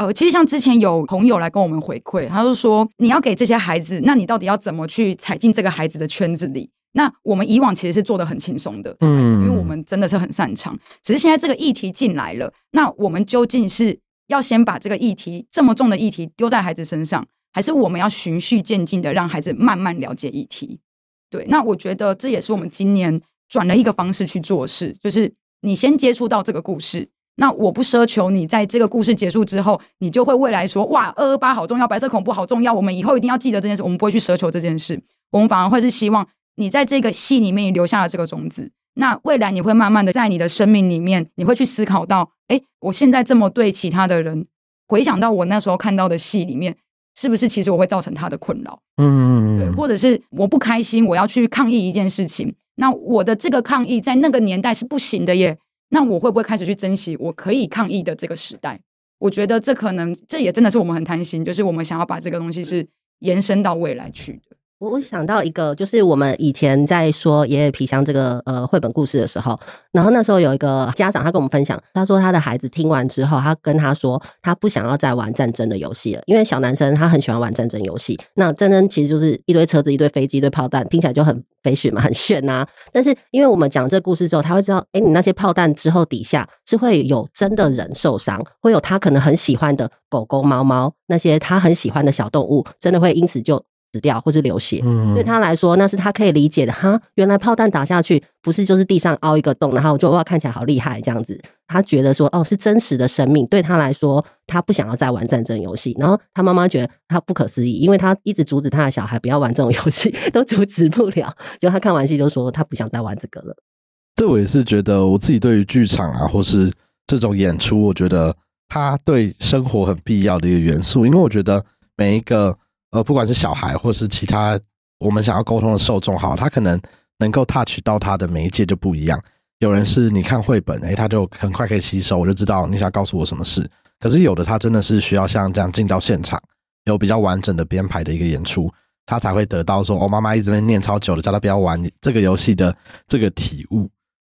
呃，其实像之前有朋友来跟我们回馈，他就说你要给这些孩子，那你到底要怎么去踩进这个孩子的圈子里？那我们以往其实是做的很轻松的，嗯因为我们真的是很擅长。只是现在这个议题进来了，那我们究竟是要先把这个议题这么重的议题丢在孩子身上，还是我们要循序渐进的让孩子慢慢了解议题？对，那我觉得这也是我们今年转了一个方式去做事，就是你先接触到这个故事。那我不奢求你在这个故事结束之后，你就会未来说哇，二二八好重要，白色恐怖好重要，我们以后一定要记得这件事。我们不会去奢求这件事，我们反而会是希望你在这个戏里面你留下了这个种子。那未来你会慢慢的在你的生命里面，你会去思考到，哎，我现在这么对其他的人，回想到我那时候看到的戏里面，是不是其实我会造成他的困扰？嗯，对，或者是我不开心，我要去抗议一件事情，那我的这个抗议在那个年代是不行的耶。那我会不会开始去珍惜我可以抗议的这个时代？我觉得这可能这也真的是我们很贪心，就是我们想要把这个东西是延伸到未来去的。我我想到一个，就是我们以前在说《爷爷皮箱》这个呃绘本故事的时候，然后那时候有一个家长他跟我们分享，他说他的孩子听完之后，他跟他说他不想要再玩战争的游戏了，因为小男生他很喜欢玩战争游戏。那战争其实就是一堆车子、一堆飞机、一堆炮弹，听起来就很飞雪嘛，很炫呐、但是因为我们讲这故事之后，他会知道，哎，你那些炮弹之后底下是会有真的人受伤，会有他可能很喜欢的狗狗、猫猫，那些他很喜欢的小动物，真的会因此就死掉或是流血。嗯对他来说，那是他可以理解的。哈，原来炮弹打下去不是就是地上凹一个洞，然后就哇看起来好厉害这样子。他觉得说，哦，是真实的生命。对他来说，他不想要再玩战争游戏。然后他妈妈觉得他不可思议，因为他一直阻止他的小孩不要玩这种游戏，[LAUGHS] 都阻止不了。就他看完戏就说他不想再玩这个了。这我也是觉得我自己对于剧场啊，或是这种演出，我觉得它对生活很必要的一个元素。因为我觉得每一个呃，不管是小孩或是其他我们想要沟通的受众，好，他可能能够 touch 到他的媒介就不一样。有人是你看绘本，诶，他就很快可以吸收，我就知道你想告诉我什么事。可是有的他真的是需要像这样进到现场，有比较完整的编排的一个演出，他才会得到说，哦，妈妈一直在念超久了，叫他不要玩这个游戏的这个体悟。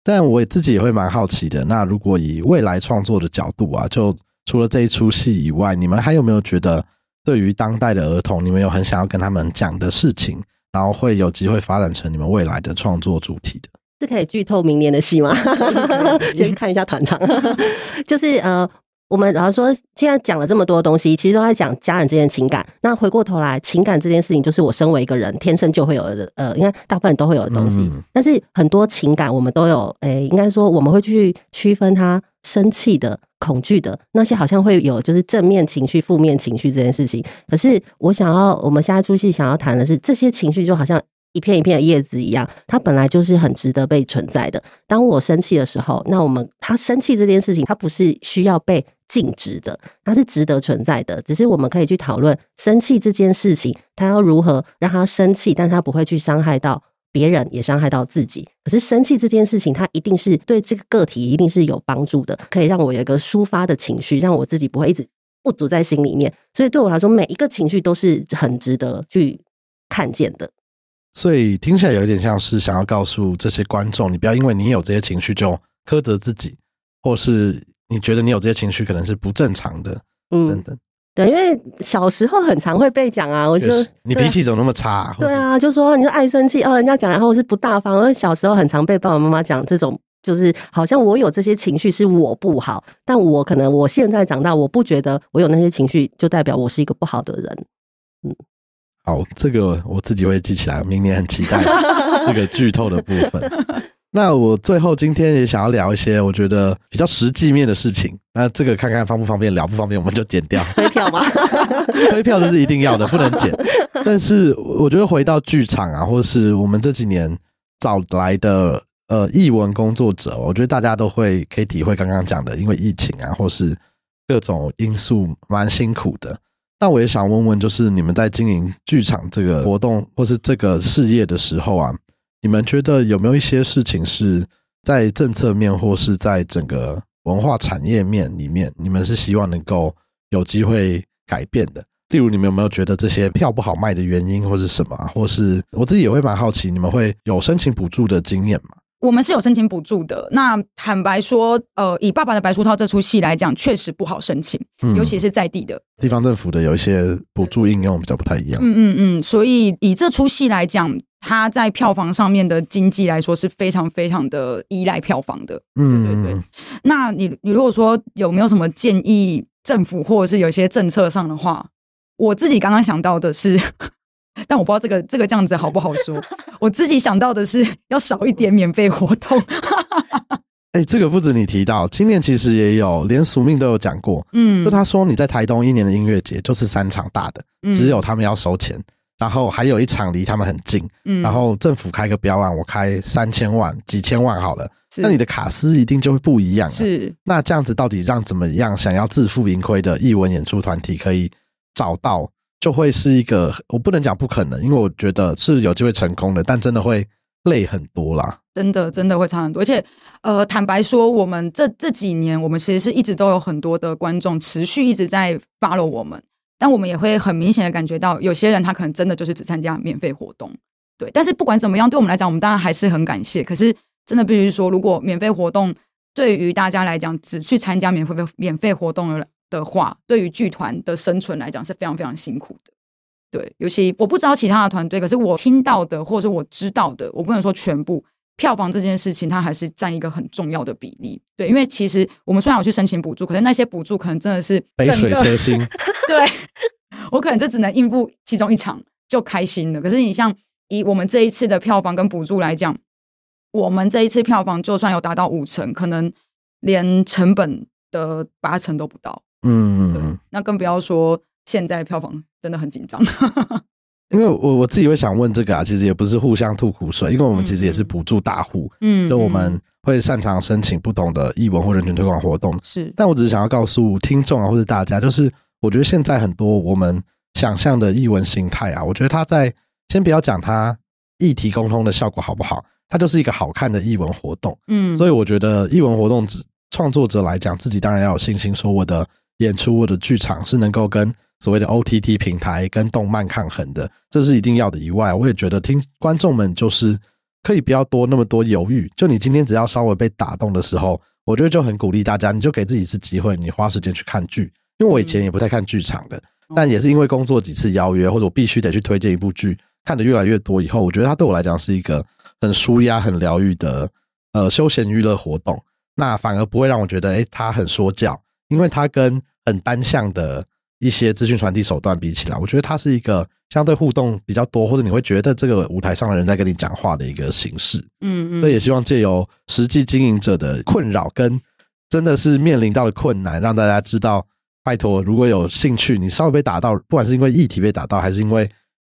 但我自己也会蛮好奇的。那如果以未来创作的角度啊，就除了这一出戏以外，你们还有没有觉得对于当代的儿童，你们有很想要跟他们讲的事情，然后会有机会发展成你们未来的创作主题的？是可以剧透明年的戏吗？[LAUGHS] 先看一下团长，[LAUGHS] 就是呃。我们老实说，现在讲了这么多东西，其实都在讲家人之间的情感。那回过头来，情感这件事情，就是我身为一个人天生就会有的，呃，应该大部分都会有的东西。嗯但是很多情感我们都有，诶、应该说我们会去区分它生气的、恐惧的那些，好像会有就是正面情绪、负面情绪这件事情。可是我想要，我们现在出戏想要谈的是，这些情绪就好像。一片一片的叶子一样，它本来就是很值得被存在的。当我生气的时候，那我们他生气这件事情，它不是需要被禁止的，它是值得存在的。只是我们可以去讨论生气这件事情，它要如何让他生气，但是他不会去伤害到别人，也伤害到自己。可是生气这件事情，它一定是对这个个体一定是有帮助的，可以让我有一个抒发的情绪，让我自己不会一直不足在心里面。所以对我来说，每一个情绪都是很值得去看见的。所以听起来有点像是想要告诉这些观众，你不要因为你有这些情绪就苛责自己，或是你觉得你有这些情绪可能是不正常的等嗯，等。对，因为小时候很常会被讲啊，我就你脾气怎么那么差？对啊，就说你是爱生气哦，人家讲然后是不大方，而小时候很常被爸爸妈妈讲这种。就是好像我有这些情绪是我不好，但我可能我现在长大，我不觉得我有那些情绪就代表我是一个不好的人。嗯好，这个我自己会记起来，明年很期待 [LAUGHS] 这个剧透的部分。那我最后今天也想要聊一些我觉得比较实际面的事情。那这个看看方不方便聊，不方便我们就剪掉。[LAUGHS] 推票吗？[LAUGHS] 推票这是一定要的，不能剪。但是我觉得回到剧场啊，或是我们这几年找来的呃译文工作者，我觉得大家都会可以体会刚刚讲的，因为疫情啊，或是各种因素蛮辛苦的。那我也想问问，就是你们在经营剧场这个活动或是这个事业的时候啊，你们觉得有没有一些事情是在政策面或是在整个文化产业面里面，你们是希望能够有机会改变的？例如，你们有没有觉得这些票不好卖的原因，或是什么啊？或是我自己也会蛮好奇，你们会有申请补助的经验吗？我们是有申请补助的。那坦白说，呃，以《爸爸的白书套》这出戏来讲，确实不好申请，嗯尤其是在地的。地方政府的有一些补助应用比较不太一样。嗯嗯嗯，所以以这出戏来讲，它在票房上面的经济来说是非常非常的依赖票房的。嗯，对对对那你你如果说有没有什么建议政府或者是有一些政策上的话，我自己刚刚想到的是，[LAUGHS] 但我不知道这个这个这样子好不好说。[LAUGHS] 我自己想到的是要少一点免费活动。[LAUGHS] 哎、这个不止你提到，今年其实也有，连署命都有讲过。嗯就他说你在台东一年的音乐节就是三场大的，嗯只有他们要收钱，然后还有一场离他们很近，嗯。然后政府开个标案，我开三千万、几千万好了，那你的卡司一定就会不一样、啊。是。那这样子到底让怎么样想要自负盈亏的艺文演出团体可以找到，就会是一个我不能讲不可能，因为我觉得是有机会成功的，但真的会累很多啦。真的真的会差很多，而且呃，坦白说，我们这这几年，我们其实是一直都有很多的观众持续一直在 follow 我们，但我们也会很明显的感觉到，有些人他可能真的就是只参加免费活动，对。但是不管怎么样，对我们来讲，我们当然还是很感谢。可是真的必须说，如果免费活动对于大家来讲，只去参加免费免费活动的话，对于剧团的生存来讲是非常非常辛苦的。对，尤其我不知道其他的团队，可是我听到的或者是我知道的，我不能说全部。票房这件事情，它还是占一个很重要的比例。对，因为其实我们虽然有去申请补助，可是那些补助可能真的是杯水车薪，[LAUGHS] 对，我可能就只能应付其中一场就开心了。可是你像以我们这一次的票房跟补助来讲，我们这一次票房就算有达到五成，可能连成本的八成都不到。对嗯对，那更不要说现在票房真的很紧张。因为我我自己会想问这个啊，其实也不是互相吐苦水，因为我们其实也是补助大户，嗯就我们会擅长申请不同的译文或人权推广活动。是但我只是想要告诉听众啊，或者大家，就是我觉得现在很多我们想象的译文形态啊，我觉得它在先不要讲它议题沟通的效果好不好，它就是一个好看的译文活动。嗯，所以我觉得译文活动只创作者来讲，自己当然要有信心，说我的演出、我的剧场是能够跟所谓的 OTT 平台跟动漫抗衡的，这是一定要的。以外，我也觉得听观众们就是可以不要多那么多犹豫，就你今天只要稍微被打动的时候，我觉得就很鼓励大家，你就给自己一次机会，你花时间去看剧。因为我以前也不太看剧场的，但也是因为工作几次邀约，或者我必须得去推荐一部剧，看的越来越多以后，我觉得它对我来讲是一个很舒压、很疗愈的呃休闲娱乐活动。那反而不会让我觉得，诶，它很说教，因为它跟很单向的一些资讯传递手段比起来，我觉得它是一个相对互动比较多，或者你会觉得这个舞台上的人在跟你讲话的一个形式。嗯嗯，所以也希望借由实际经营者的困扰跟真的是面临到的困难，让大家知道，拜托，如果有兴趣，你稍微被打到，不管是因为议题被打到，还是因为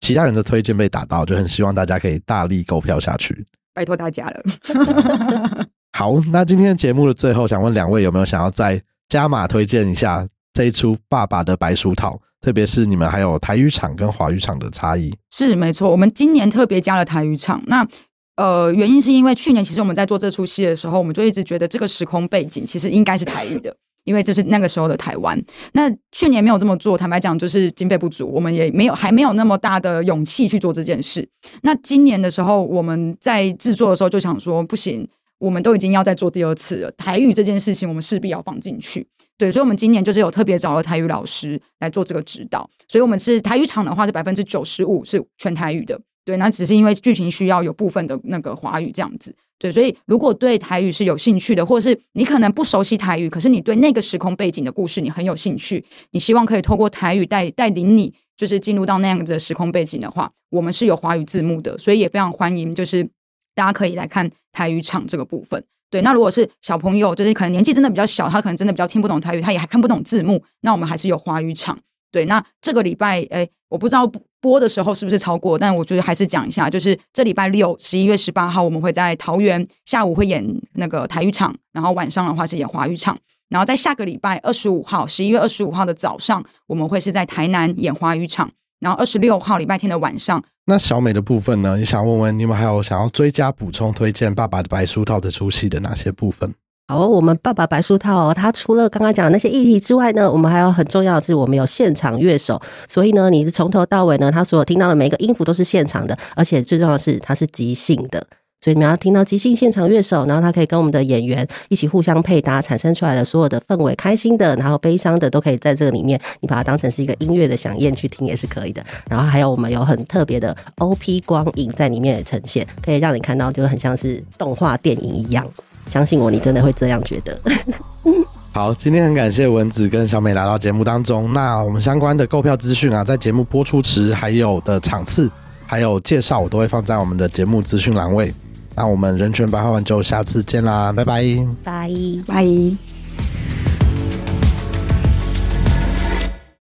其他人的推荐被打到，就很希望大家可以大力购票下去。拜托大家了。好，那今天的节目的最后，想问两位有没有想要再加码推荐一下这一出《爸爸的白书套》，特别是你们还有台语场跟华语场的差异。是没错，我们今年特别加了台语场。那呃，原因是因为去年其实我们在做这出戏的时候，我们就一直觉得这个时空背景其实应该是台语的，因为这是那个时候的台湾。那去年没有这么做，坦白讲就是经费不足，我们也没有还没有那么大的勇气去做这件事。那今年的时候，我们在制作的时候就想说，不行。我们都已经要再做第二次了，台语这件事情我们势必要放进去。对，所以，我们今年就是有特别找了台语老师来做这个指导，所以我们是台语场的话是百分之九十五是全台语的。对，那只是因为剧情需要有部分的那个华语这样子。对，所以如果对台语是有兴趣的，或者是你可能不熟悉台语，可是你对那个时空背景的故事你很有兴趣，你希望可以透过台语带带领你，就是进入到那样子的时空背景的话，我们是有华语字幕的，所以也非常欢迎，就是大家可以来看台语场这个部分。对，那如果是小朋友，就是可能年纪真的比较小，他可能真的比较听不懂台语，他也还看不懂字幕，那我们还是有华语场。对，那这个礼拜，哎，我不知道播的时候是不是超过，但我觉得还是讲一下，就是这礼拜六，十一月十八号，我们会在桃园下午会演那个台语场，然后晚上的话是演华语场，然后在下个礼拜二十五号，十一月二十五号的早上，我们会是在台南演华语场，然后二十六号礼拜天的晚上。那小美的部分呢？也想问问你们，还有想要追加补充推荐《爸爸的白书套》这出戏的哪些部分？好，我们爸爸白书套，哦它除了刚刚讲的那些议题之外呢，我们还有很重要的是，我们有现场乐手，所以呢，你是从头到尾呢，他所有听到的每一个音符都是现场的，而且最重要的是，它是即兴的，所以你们要听到即兴现场乐手，然后他可以跟我们的演员一起互相配搭，产生出来的所有的氛围，开心的，然后悲伤的，都可以在这个里面，你把它当成是一个音乐的响宴去听也是可以的。然后还有我们有很特别的 OP 光影在里面呈现，可以让你看到就很像是动画电影一样。相信我，你真的会这样觉得。[LAUGHS] 好，今天很感谢蚊子跟小美来到节目当中。那我们相关的购票资讯啊，在节目播出时还有的场次，还有介绍，我都会放在我们的节目资讯栏位。那我们人权白话文就下次见啦，拜拜，拜拜。